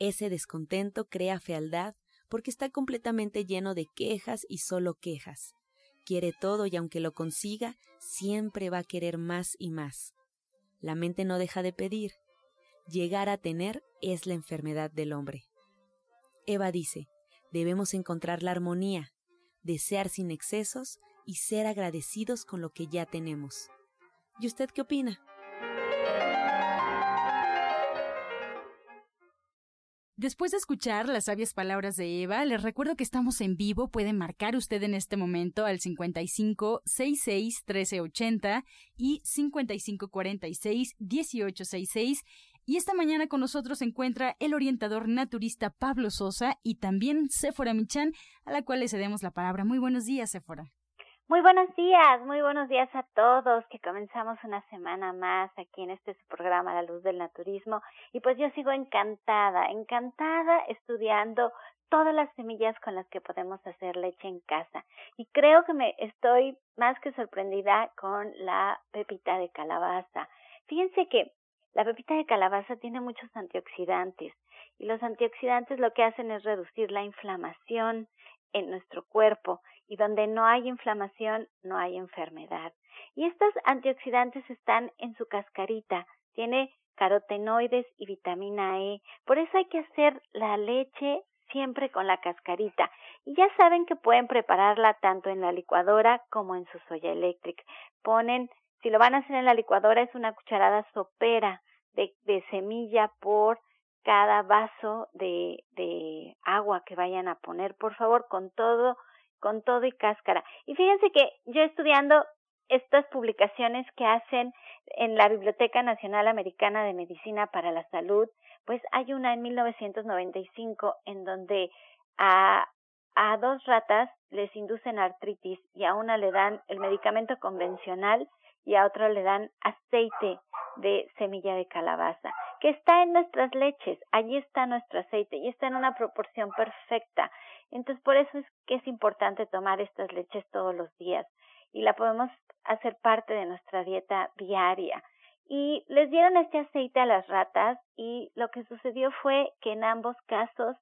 Ese descontento crea fealdad porque está completamente lleno de quejas y solo quejas. Quiere todo y aunque lo consiga, siempre va a querer más y más. La mente no deja de pedir. Llegar a tener es la enfermedad del hombre. Eva dice, debemos encontrar la armonía, desear sin excesos y ser agradecidos con lo que ya tenemos. ¿Y usted qué opina? Después de escuchar las sabias palabras de Eva, les recuerdo que estamos en vivo. Puede marcar usted en este momento al 55 66 1380 y 55 46 1866. Y esta mañana con nosotros se encuentra el orientador naturista Pablo Sosa y también Sephora Michan, a la cual le cedemos la palabra. Muy buenos días, Sephora. Muy buenos días, muy buenos días a todos, que comenzamos una semana más aquí en este programa La Luz del Naturismo y pues yo sigo encantada, encantada estudiando todas las semillas con las que podemos hacer leche en casa y creo que me estoy más que sorprendida con la pepita de calabaza. Fíjense que la pepita de calabaza tiene muchos antioxidantes y los antioxidantes lo que hacen es reducir la inflamación en nuestro cuerpo y donde no hay inflamación no hay enfermedad. Y estos antioxidantes están en su cascarita, tiene carotenoides y vitamina E, por eso hay que hacer la leche siempre con la cascarita. Y ya saben que pueden prepararla tanto en la licuadora como en su soya eléctrica. Ponen, si lo van a hacer en la licuadora, es una cucharada sopera de, de semilla por cada vaso de, de agua que vayan a poner, por favor, con todo con todo y cáscara. Y fíjense que yo estudiando estas publicaciones que hacen en la Biblioteca Nacional Americana de Medicina para la Salud, pues hay una en 1995 en donde a, a dos ratas les inducen artritis y a una le dan el medicamento convencional y a otra le dan aceite de semilla de calabaza, que está en nuestras leches, allí está nuestro aceite y está en una proporción perfecta. Entonces, por eso es que es importante tomar estas leches todos los días y la podemos hacer parte de nuestra dieta diaria. Y les dieron este aceite a las ratas y lo que sucedió fue que en ambos casos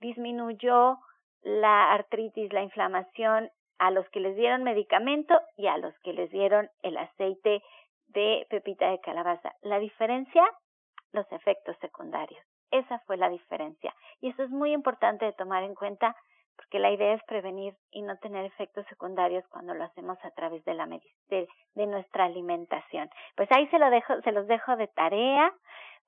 disminuyó la artritis, la inflamación a los que les dieron medicamento y a los que les dieron el aceite de pepita de calabaza. La diferencia, los efectos secundarios. Esa fue la diferencia. Y eso es muy importante de tomar en cuenta porque la idea es prevenir y no tener efectos secundarios cuando lo hacemos a través de la de, de nuestra alimentación. Pues ahí se lo dejo, se los dejo de tarea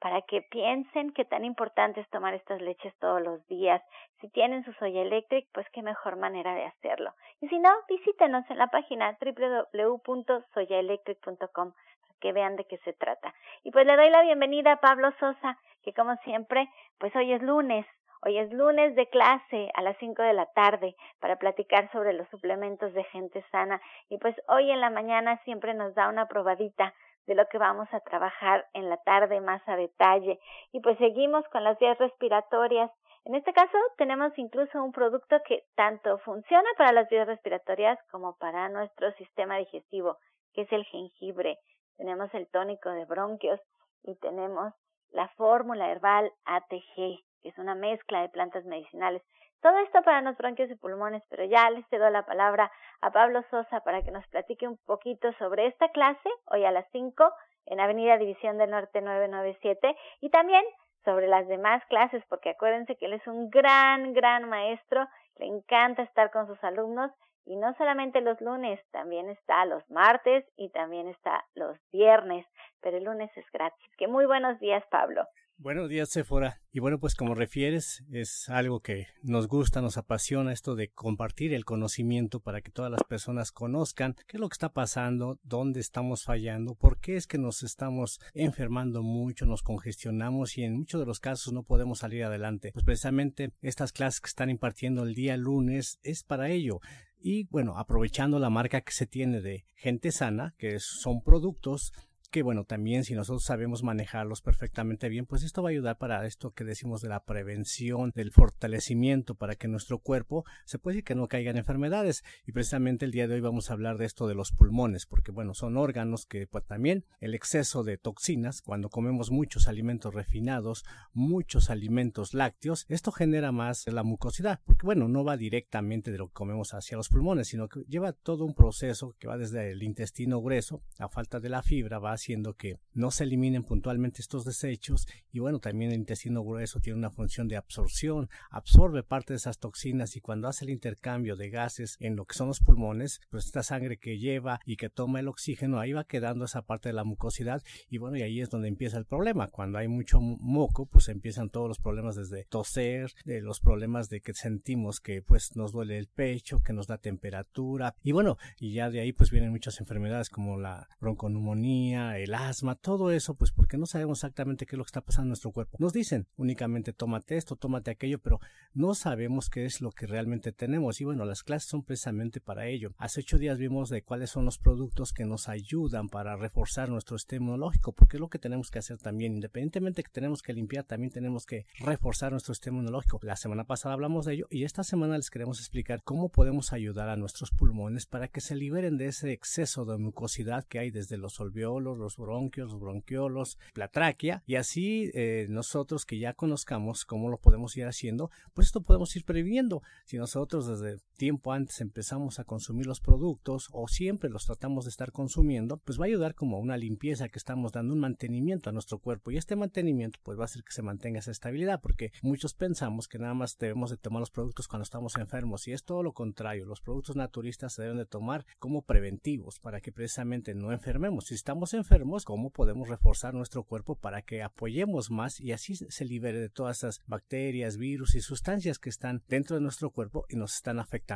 para que piensen qué tan importante es tomar estas leches todos los días. Si tienen su soya electric, pues qué mejor manera de hacerlo. Y si no, visítenos en la página www.soyaelectric.com para que vean de qué se trata. Y pues le doy la bienvenida a Pablo Sosa, que como siempre, pues hoy es lunes, Hoy es lunes de clase a las 5 de la tarde para platicar sobre los suplementos de gente sana y pues hoy en la mañana siempre nos da una probadita de lo que vamos a trabajar en la tarde más a detalle y pues seguimos con las vías respiratorias. En este caso tenemos incluso un producto que tanto funciona para las vías respiratorias como para nuestro sistema digestivo, que es el jengibre. Tenemos el tónico de bronquios y tenemos la fórmula herbal ATG que es una mezcla de plantas medicinales. Todo esto para los bronquios y pulmones, pero ya les cedo la palabra a Pablo Sosa para que nos platique un poquito sobre esta clase, hoy a las 5, en Avenida División del Norte 997, y también sobre las demás clases, porque acuérdense que él es un gran, gran maestro le encanta estar con sus alumnos y no solamente los lunes, también está los martes y también está los viernes, pero el lunes es gratis. Que muy buenos días, Pablo. Buenos días, Sephora. Y bueno, pues como refieres, es algo que nos gusta, nos apasiona esto de compartir el conocimiento para que todas las personas conozcan qué es lo que está pasando, dónde estamos fallando, por qué es que nos estamos enfermando mucho, nos congestionamos y en muchos de los casos no podemos salir adelante. Pues precisamente estas clases que están impartiendo el día lunes es para ello. Y bueno, aprovechando la marca que se tiene de gente sana, que son productos que bueno, también si nosotros sabemos manejarlos perfectamente bien, pues esto va a ayudar para esto que decimos de la prevención, del fortalecimiento, para que nuestro cuerpo se puede decir que no caigan enfermedades. Y precisamente el día de hoy vamos a hablar de esto de los pulmones, porque bueno, son órganos que pues también el exceso de toxinas, cuando comemos muchos alimentos refinados, muchos alimentos lácteos, esto genera más la mucosidad, porque bueno, no va directamente de lo que comemos hacia los pulmones, sino que lleva todo un proceso que va desde el intestino grueso, a falta de la fibra, va haciendo que no se eliminen puntualmente estos desechos y bueno, también el intestino grueso tiene una función de absorción, absorbe parte de esas toxinas y cuando hace el intercambio de gases en lo que son los pulmones, pues esta sangre que lleva y que toma el oxígeno, ahí va quedando esa parte de la mucosidad y bueno, y ahí es donde empieza el problema. Cuando hay mucho moco, pues empiezan todos los problemas desde toser, de los problemas de que sentimos que pues nos duele el pecho, que nos da temperatura y bueno, y ya de ahí pues vienen muchas enfermedades como la bronconeumonía, el asma, todo eso, pues porque no sabemos exactamente qué es lo que está pasando en nuestro cuerpo. Nos dicen únicamente tómate esto, tómate aquello, pero no sabemos qué es lo que realmente tenemos. Y bueno, las clases son precisamente para ello. Hace ocho días vimos de cuáles son los productos que nos ayudan para reforzar nuestro sistema inmunológico, porque es lo que tenemos que hacer también. Independientemente que tenemos que limpiar, también tenemos que reforzar nuestro sistema inmunológico. La semana pasada hablamos de ello y esta semana les queremos explicar cómo podemos ayudar a nuestros pulmones para que se liberen de ese exceso de mucosidad que hay desde los alveolos, los bronquios, los bronquiolos, la tráquea, y así eh, nosotros que ya conozcamos cómo lo podemos ir haciendo, pues esto podemos ir previniendo. Si nosotros desde tiempo antes empezamos a consumir los productos o siempre los tratamos de estar consumiendo, pues va a ayudar como una limpieza que estamos dando un mantenimiento a nuestro cuerpo y este mantenimiento pues va a hacer que se mantenga esa estabilidad porque muchos pensamos que nada más debemos de tomar los productos cuando estamos enfermos y es todo lo contrario, los productos naturistas se deben de tomar como preventivos para que precisamente no enfermemos. Si estamos enfermos, cómo podemos reforzar nuestro cuerpo para que apoyemos más y así se libere de todas esas bacterias, virus y sustancias que están dentro de nuestro cuerpo y nos están afectando.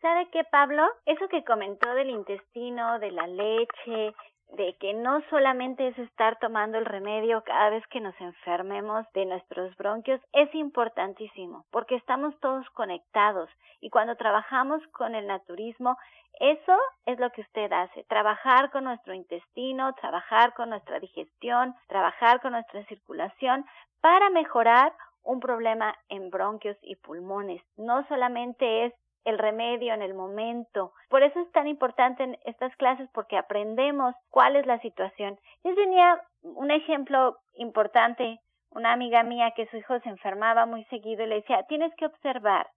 ¿Sabe qué, Pablo? Eso que comentó del intestino, de la leche, de que no solamente es estar tomando el remedio cada vez que nos enfermemos de nuestros bronquios, es importantísimo, porque estamos todos conectados y cuando trabajamos con el naturismo, eso es lo que usted hace, trabajar con nuestro intestino, trabajar con nuestra digestión, trabajar con nuestra circulación para mejorar un problema en bronquios y pulmones. No solamente es el remedio en el momento. Por eso es tan importante en estas clases porque aprendemos cuál es la situación. Yo tenía un ejemplo importante, una amiga mía que su hijo se enfermaba muy seguido y le decía, tienes que observar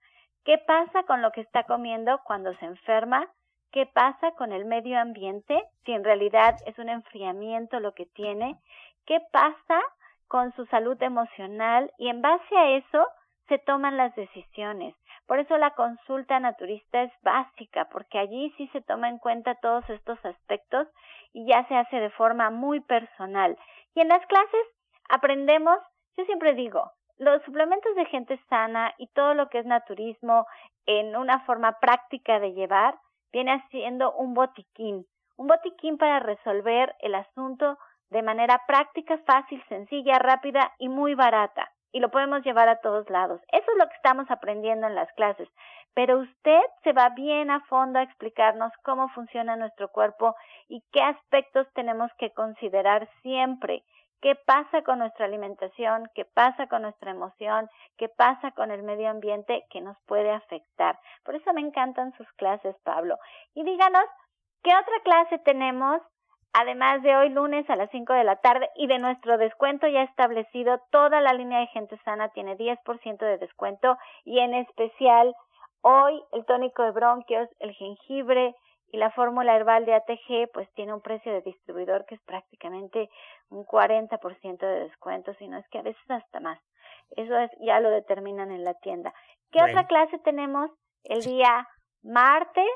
qué pasa con lo que está comiendo cuando se enferma, qué pasa con el medio ambiente, si en realidad es un enfriamiento lo que tiene, qué pasa con su salud emocional y en base a eso se toman las decisiones. Por eso la consulta naturista es básica, porque allí sí se toma en cuenta todos estos aspectos y ya se hace de forma muy personal. Y en las clases aprendemos, yo siempre digo, los suplementos de gente sana y todo lo que es naturismo en una forma práctica de llevar viene haciendo un botiquín, un botiquín para resolver el asunto de manera práctica, fácil, sencilla, rápida y muy barata y lo podemos llevar a todos lados. Eso es lo que estamos aprendiendo en las clases. Pero usted se va bien a fondo a explicarnos cómo funciona nuestro cuerpo y qué aspectos tenemos que considerar siempre. ¿Qué pasa con nuestra alimentación? ¿Qué pasa con nuestra emoción? ¿Qué pasa con el medio ambiente que nos puede afectar? Por eso me encantan sus clases, Pablo. Y díganos, ¿qué otra clase tenemos Además de hoy lunes a las 5 de la tarde y de nuestro descuento ya establecido, toda la línea de gente sana tiene 10% de descuento y en especial hoy el tónico de bronquios, el jengibre y la fórmula herbal de ATG pues tiene un precio de distribuidor que es prácticamente un 40% de descuento, si no es que a veces hasta más. Eso es, ya lo determinan en la tienda. ¿Qué otra clase tenemos? El día martes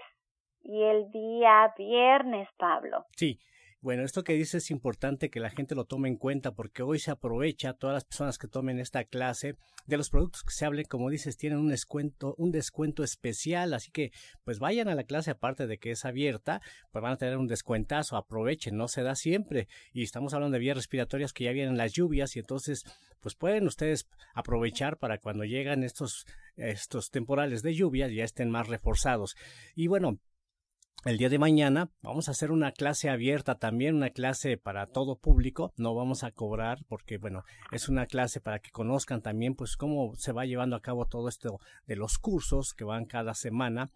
y el día viernes, Pablo. Sí, bueno, esto que dice es importante que la gente lo tome en cuenta porque hoy se aprovecha todas las personas que tomen esta clase de los productos que se hablen, como dices, tienen un descuento, un descuento especial, así que pues vayan a la clase aparte de que es abierta, pues van a tener un descuentazo, aprovechen, no se da siempre y estamos hablando de vías respiratorias que ya vienen las lluvias y entonces pues pueden ustedes aprovechar para cuando llegan estos estos temporales de lluvia ya estén más reforzados. Y bueno, el día de mañana vamos a hacer una clase abierta también, una clase para todo público. No vamos a cobrar porque, bueno, es una clase para que conozcan también, pues, cómo se va llevando a cabo todo esto de los cursos que van cada semana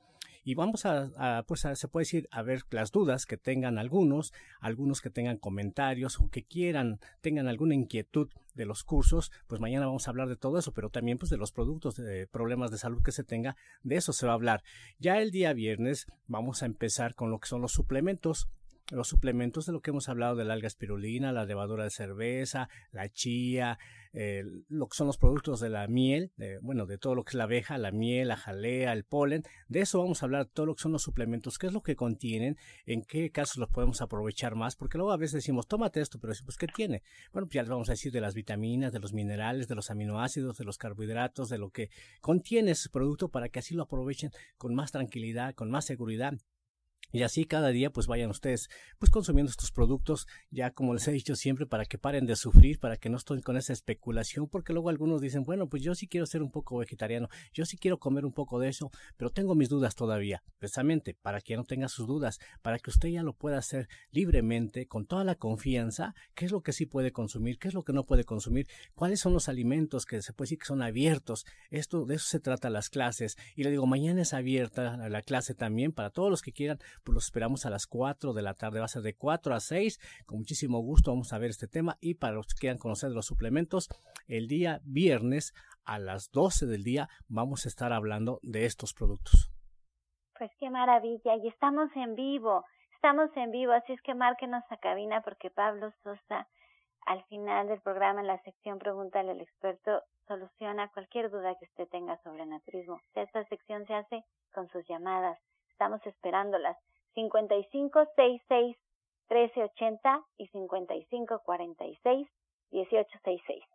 y vamos a, pues se puede decir a ver las dudas que tengan algunos, algunos que tengan comentarios o que quieran, tengan alguna inquietud de los cursos, pues mañana vamos a hablar de todo eso, pero también pues de los productos, de problemas de salud que se tenga, de eso se va a hablar. Ya el día viernes vamos a empezar con lo que son los suplementos, los suplementos de lo que hemos hablado de la alga espirulina, la levadura de cerveza, la chía, eh, lo que son los productos de la miel, bueno, de todo lo que es la abeja, la miel, la jalea, el polen, de eso vamos a hablar, todo lo que son los suplementos, qué es lo que contienen, en qué casos los podemos aprovechar más, porque luego a veces decimos, tómate esto, pero decimos, ¿qué tiene? Bueno, pues ya les vamos a decir de las vitaminas, de los minerales, de los aminoácidos, de los carbohidratos, de lo que contiene ese producto para que así lo aprovechen con más tranquilidad, con más seguridad y así cada día pues vayan ustedes pues consumiendo estos productos ya como les he dicho siempre para que paren de sufrir, para que no estén con esa especulación, porque luego algunos dicen, bueno, pues yo sí quiero ser un poco vegetariano, yo sí quiero comer un poco de eso, pero tengo mis dudas todavía. Precisamente para que no tenga sus dudas, para que usted ya lo pueda hacer libremente, con toda la confianza, qué es lo que sí puede consumir, qué es lo que no puede consumir, cuáles son los alimentos que se puede decir que son abiertos. Esto de eso se trata las clases y le digo, mañana es abierta la clase también para todos los que quieran pues los esperamos a las 4 de la tarde, va a ser de 4 a 6, con muchísimo gusto vamos a ver este tema y para los que quieran conocer los suplementos, el día viernes a las 12 del día vamos a estar hablando de estos productos. Pues qué maravilla, y estamos en vivo, estamos en vivo, así es que márquenos a cabina porque Pablo Sosa al final del programa en la sección Pregúntale al experto soluciona cualquier duda que usted tenga sobre naturismo. Esta sección se hace con sus llamadas. Estamos esperándolas. 5566 1380 y 5546 1866.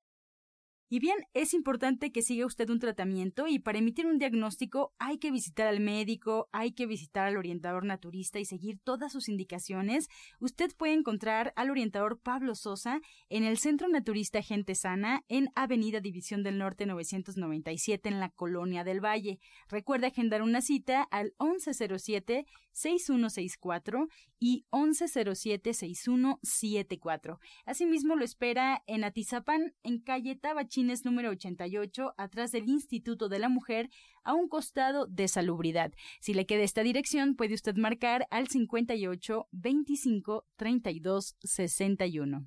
Y bien, es importante que siga usted un tratamiento y para emitir un diagnóstico hay que visitar al médico, hay que visitar al orientador naturista y seguir todas sus indicaciones. Usted puede encontrar al orientador Pablo Sosa en el Centro Naturista Gente Sana en Avenida División del Norte 997 en la Colonia del Valle. Recuerde agendar una cita al 1107 6164 y 1107-6174. Asimismo, lo espera en Atizapán, en calle Tabachines número 88, atrás del Instituto de la Mujer, a un costado de Salubridad. Si le queda esta dirección, puede usted marcar al 58 25 32 61.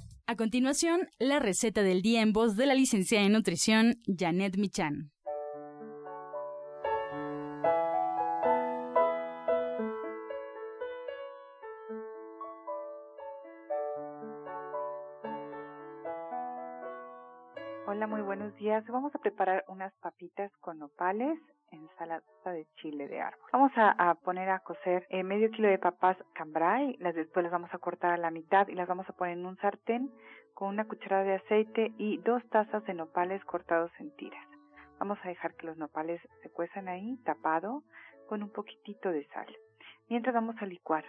A continuación, la receta del día en voz de la licenciada en nutrición Janet Michan. Hola, muy buenos días. Vamos a preparar unas papitas con nopales ensalada de chile de árbol. Vamos a, poner a cocer eh, medio kilo de papas cambray, las después las vamos a cortar a la mitad y las vamos a poner en un sartén con una cucharada de aceite y dos tazas de nopales cortados en tiras. Vamos a dejar que los nopales se cuezan ahí, tapado, con un poquitito de sal. Mientras vamos a licuar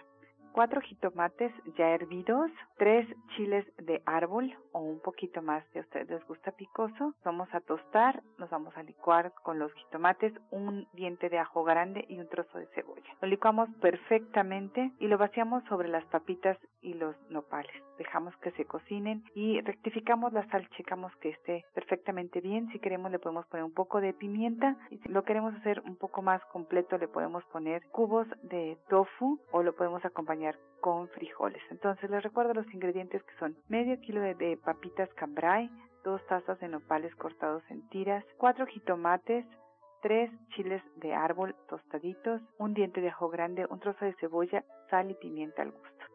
cuatro jitomates ya hervidos, tres chiles de árbol o un poquito más si a ustedes les gusta picoso. Vamos a tostar, nos vamos a licuar con los jitomates un diente de ajo grande y un trozo de cebolla. Lo licuamos perfectamente y lo vaciamos sobre las papitas y los nopales. Dejamos que se cocinen y rectificamos la sal, checamos que esté perfectamente bien. Si queremos le podemos poner un poco de pimienta y si lo queremos hacer un poco más completo le podemos poner cubos de tofu o lo podemos acompañar con frijoles. Entonces les recuerdo los ingredientes que son medio kilo de, papitas cambrai, dos tazas de nopales cortados en tiras, cuatro jitomates, tres chiles de árbol tostaditos, un diente de ajo grande, un trozo de cebolla, sal y pimienta al gusto.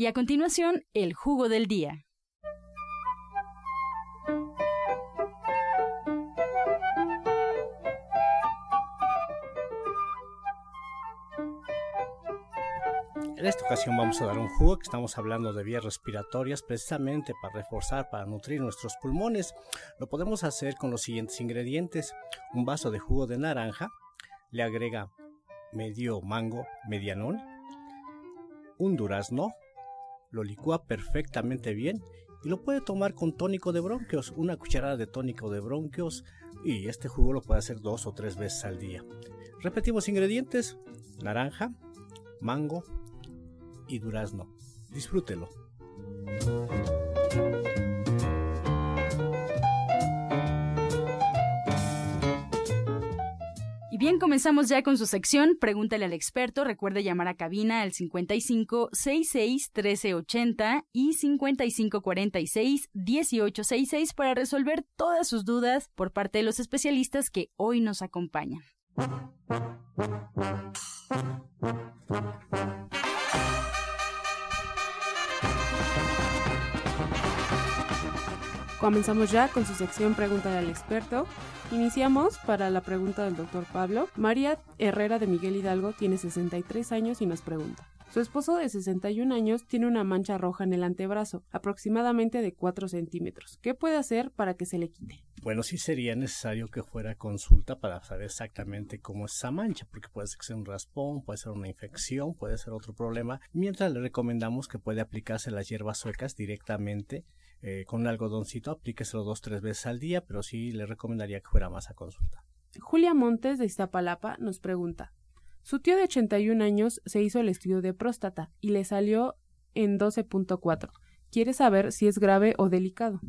Y a continuación, el jugo del día. En esta ocasión vamos a dar un jugo que estamos hablando de vías respiratorias precisamente para reforzar, para nutrir nuestros pulmones. Lo podemos hacer con los siguientes ingredientes. Un vaso de jugo de naranja, le agrega medio mango medianón, un durazno, lo licúa perfectamente bien y lo puede tomar con tónico de bronquios, una cucharada de tónico de bronquios y este jugo lo puede hacer dos o tres veces al día. Repetimos ingredientes, naranja, mango y durazno. Disfrútelo. Bien, comenzamos ya con su sección Pregúntale al experto. Recuerde llamar a cabina al 55 66 1380 y 55 46 1866 para resolver todas sus dudas por parte de los especialistas que hoy nos acompañan. Comenzamos ya con su sección Pregúntale al experto. Iniciamos para la pregunta del doctor Pablo. María Herrera de Miguel Hidalgo tiene 63 años y nos pregunta. Su esposo de 61 años tiene una mancha roja en el antebrazo, aproximadamente de 4 centímetros. ¿Qué puede hacer para que se le quite? Bueno, sí sería necesario que fuera consulta para saber exactamente cómo es esa mancha, porque puede ser un raspón, puede ser una infección, puede ser otro problema. Mientras le recomendamos que puede aplicarse las hierbas suecas directamente eh, con un algodoncito, aplíqueselo dos tres veces al día, pero sí le recomendaría que fuera más a consulta. Julia Montes de Iztapalapa nos pregunta, su tío de 81 años se hizo el estudio de próstata y le salió en 12.4. Quiere saber si es grave o delicado.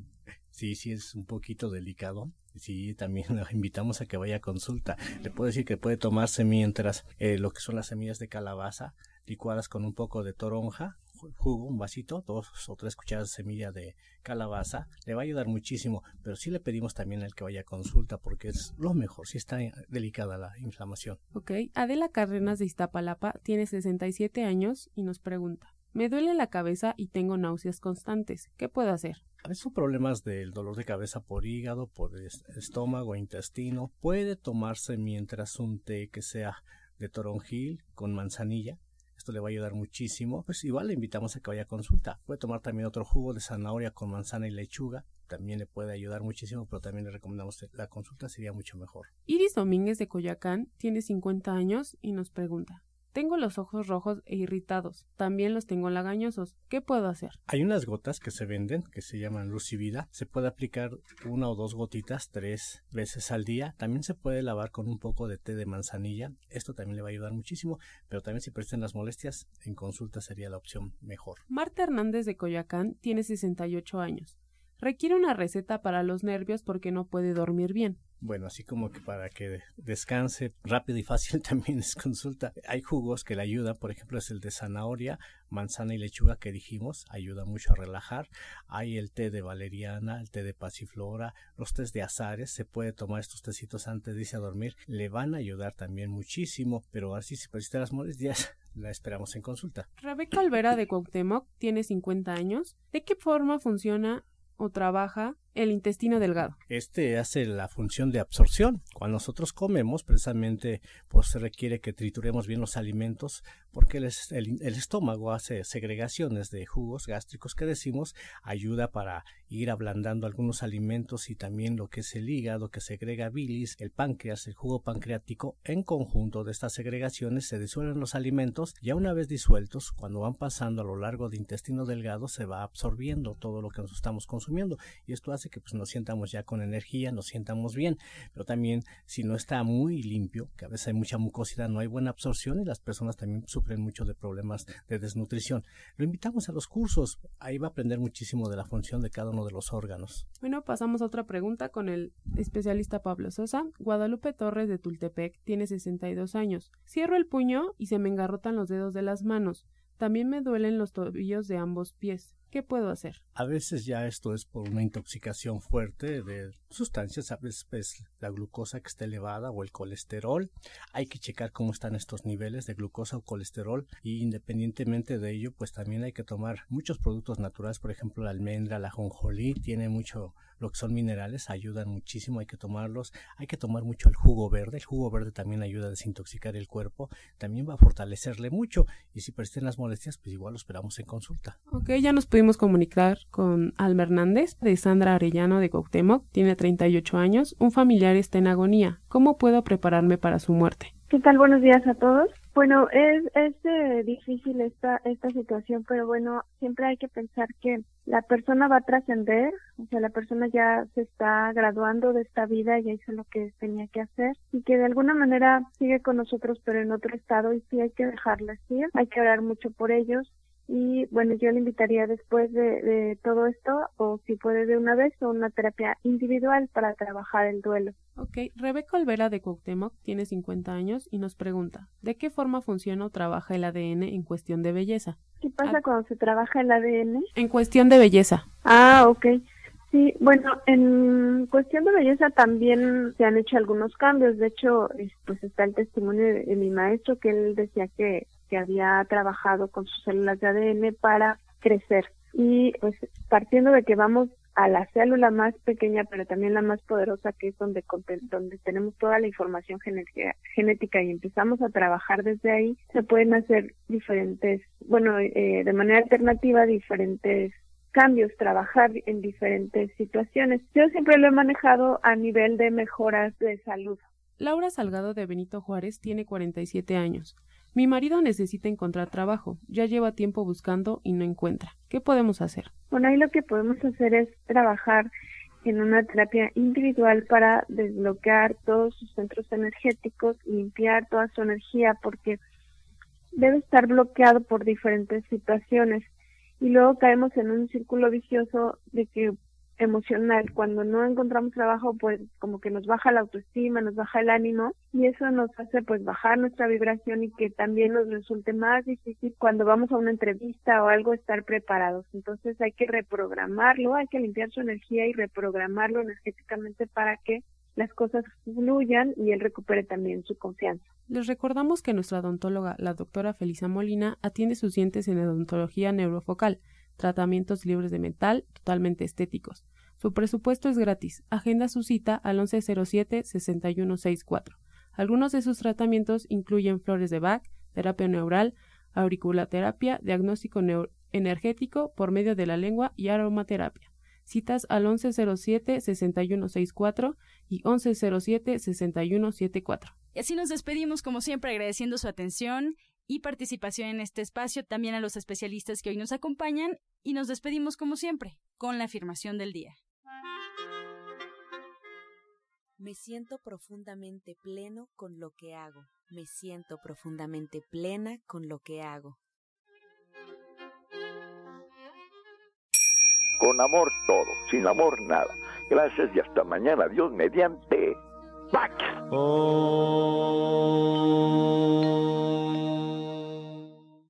Sí, sí es un poquito delicado. Sí, también le invitamos a que vaya a consulta. Le puedo decir que puede tomarse mientras eh, lo que son las semillas de calabaza licuadas con un poco de toronja jugo, un vasito, dos o tres cucharadas de semilla de calabaza, le va a ayudar muchísimo, pero sí le pedimos también al que vaya a consulta porque es lo mejor, si está delicada la inflamación. Ok, Adela Cárdenas de Iztapalapa tiene 67 años y nos pregunta, me duele la cabeza y tengo náuseas constantes, ¿qué puedo hacer? A veces son problemas del dolor de cabeza por hígado, por estómago, intestino. Puede tomarse mientras un té que sea de toronjil con manzanilla esto le va a ayudar muchísimo. Pues igual le invitamos a que vaya a consulta. Puede tomar también otro jugo de zanahoria con manzana y lechuga. También le puede ayudar muchísimo, pero también le recomendamos la consulta sería mucho mejor. Iris Domínguez de Coyacán tiene 50 años y nos pregunta. Tengo los ojos rojos e irritados. También los tengo lagañosos. ¿Qué puedo hacer? Hay unas gotas que se venden que se llaman Lucivida. Se puede aplicar una o dos gotitas tres veces al día. También se puede lavar con un poco de té de manzanilla. Esto también le va a ayudar muchísimo. Pero también si prestan las molestias, en consulta sería la opción mejor. Marta Hernández de Coyoacán tiene 68 años. Requiere una receta para los nervios porque no puede dormir bien. Bueno, así como que para que descanse rápido y fácil también es consulta. Hay jugos que le ayudan, por ejemplo es el de zanahoria, manzana y lechuga que dijimos, ayuda mucho a relajar. Hay el té de valeriana, el té de pasiflora, los tés de azares, se puede tomar estos tecitos antes de irse a dormir, le van a ayudar también muchísimo, pero así si persiste las molestias, la esperamos en consulta. Rebeca Olvera de Cuauhtémoc tiene 50 años. ¿De qué forma funciona o trabaja el intestino delgado. Este hace la función de absorción. Cuando nosotros comemos, precisamente, pues se requiere que trituremos bien los alimentos, porque el, estómago hace segregaciones de jugos gástricos que decimos, ayuda para ir ablandando algunos alimentos y también lo que es el hígado, que segrega bilis, el páncreas, el jugo pancreático. En conjunto de estas segregaciones se disuelven los alimentos, ya una vez disueltos, cuando van pasando a lo largo del intestino delgado, se va absorbiendo todo lo que nos estamos consumiendo y esto hace que pues, nos sientamos ya con energía, nos sientamos bien, pero también si no está muy limpio, que a veces hay mucha mucosidad, no hay buena absorción y las personas también sufren mucho de problemas de desnutrición. Lo invitamos a los cursos, ahí va a aprender muchísimo de la función de cada uno de los órganos. Bueno, pasamos a otra pregunta con el especialista Pablo Sosa. Guadalupe Torres de Tultepec tiene 62 años. Cierro el puño y se me engarrotan los dedos de las manos. También me duelen los tobillos de ambos pies. ¿Qué puedo hacer? A veces ya esto es por una intoxicación fuerte de sustancias, a veces pues, la glucosa que está elevada o el colesterol. Hay que checar cómo están estos niveles de glucosa o colesterol y independientemente de ello, pues también hay que tomar muchos productos naturales, por ejemplo la almendra, la jonjolí, tiene mucho lo que son minerales, ayudan muchísimo, hay que tomarlos, hay que tomar mucho el jugo verde, el jugo verde también ayuda a desintoxicar el cuerpo, también va a fortalecerle mucho y si persisten las molestias, pues igual lo esperamos en consulta. Ok, ya nos pudimos comunicar con Alma Hernández de Sandra Arellano de Cuauhtémoc, tiene 38 años, un familiar está en agonía, ¿cómo puedo prepararme para su muerte? ¿Qué tal? Buenos días a todos. Bueno, es, es eh, difícil esta, esta situación, pero bueno, siempre hay que pensar que la persona va a trascender, o sea, la persona ya se está graduando de esta vida, ya hizo lo que tenía que hacer y que de alguna manera sigue con nosotros, pero en otro estado y sí hay que dejarla así, hay que orar mucho por ellos y bueno, yo le invitaría después de, todo esto, o si puede de una vez, o una terapia individual para trabajar el duelo. Ok, Rebeca Olvera de Cuauhtémoc tiene 50 años y nos pregunta, ¿de qué forma funciona o trabaja el ADN en cuestión de belleza? ¿Qué pasa ah. cuando se trabaja el ADN? En cuestión de belleza. Ah, ok. Sí, bueno, en cuestión de belleza también se han hecho algunos cambios. De hecho, pues está el testimonio de mi maestro que él decía que que había trabajado con sus células de ADN para crecer. Y pues partiendo de que vamos a la célula más pequeña, pero también la más poderosa, que es donde, donde tenemos toda la información genética, y empezamos a trabajar desde ahí, se pueden hacer diferentes, bueno, eh, de manera alternativa, diferentes cambios, trabajar en diferentes situaciones. Yo siempre lo he manejado a nivel de mejoras de salud. Laura Salgado de Benito Juárez tiene 47 años. Mi marido necesita encontrar trabajo. Ya lleva tiempo buscando y no encuentra. ¿Qué podemos hacer? Bueno, ahí lo que podemos hacer es trabajar en una terapia individual para desbloquear todos sus centros energéticos, limpiar toda su energía, porque debe estar bloqueado por diferentes situaciones. Y luego caemos en un círculo vicioso de que emocional. Cuando no encontramos trabajo, pues como que nos baja la autoestima, nos baja el ánimo y eso nos hace pues bajar nuestra vibración y que también nos resulte más difícil cuando vamos a una entrevista o algo estar preparados. Entonces hay que reprogramarlo, hay que limpiar su energía y reprogramarlo energéticamente para que las cosas fluyan y él recupere también su confianza. Les recordamos que nuestra odontóloga, la doctora Felisa Molina, atiende sus dientes en odontología neurofocal tratamientos libres de metal, totalmente estéticos. Su presupuesto es gratis. Agenda su cita al 1107-6164. Algunos de sus tratamientos incluyen flores de Bach, terapia neural, auriculaterapia, diagnóstico energético por medio de la lengua y aromaterapia. Citas al 1107-6164 y 1107-6174. Y así nos despedimos como siempre agradeciendo su atención y participación en este espacio, también a los especialistas que hoy nos acompañan y nos despedimos como siempre con la afirmación del día. Me siento profundamente pleno con lo que hago. Me siento profundamente plena con lo que hago. Con amor todo, sin amor nada. Gracias y hasta mañana. Dios mediante. ¡Pax! Oh.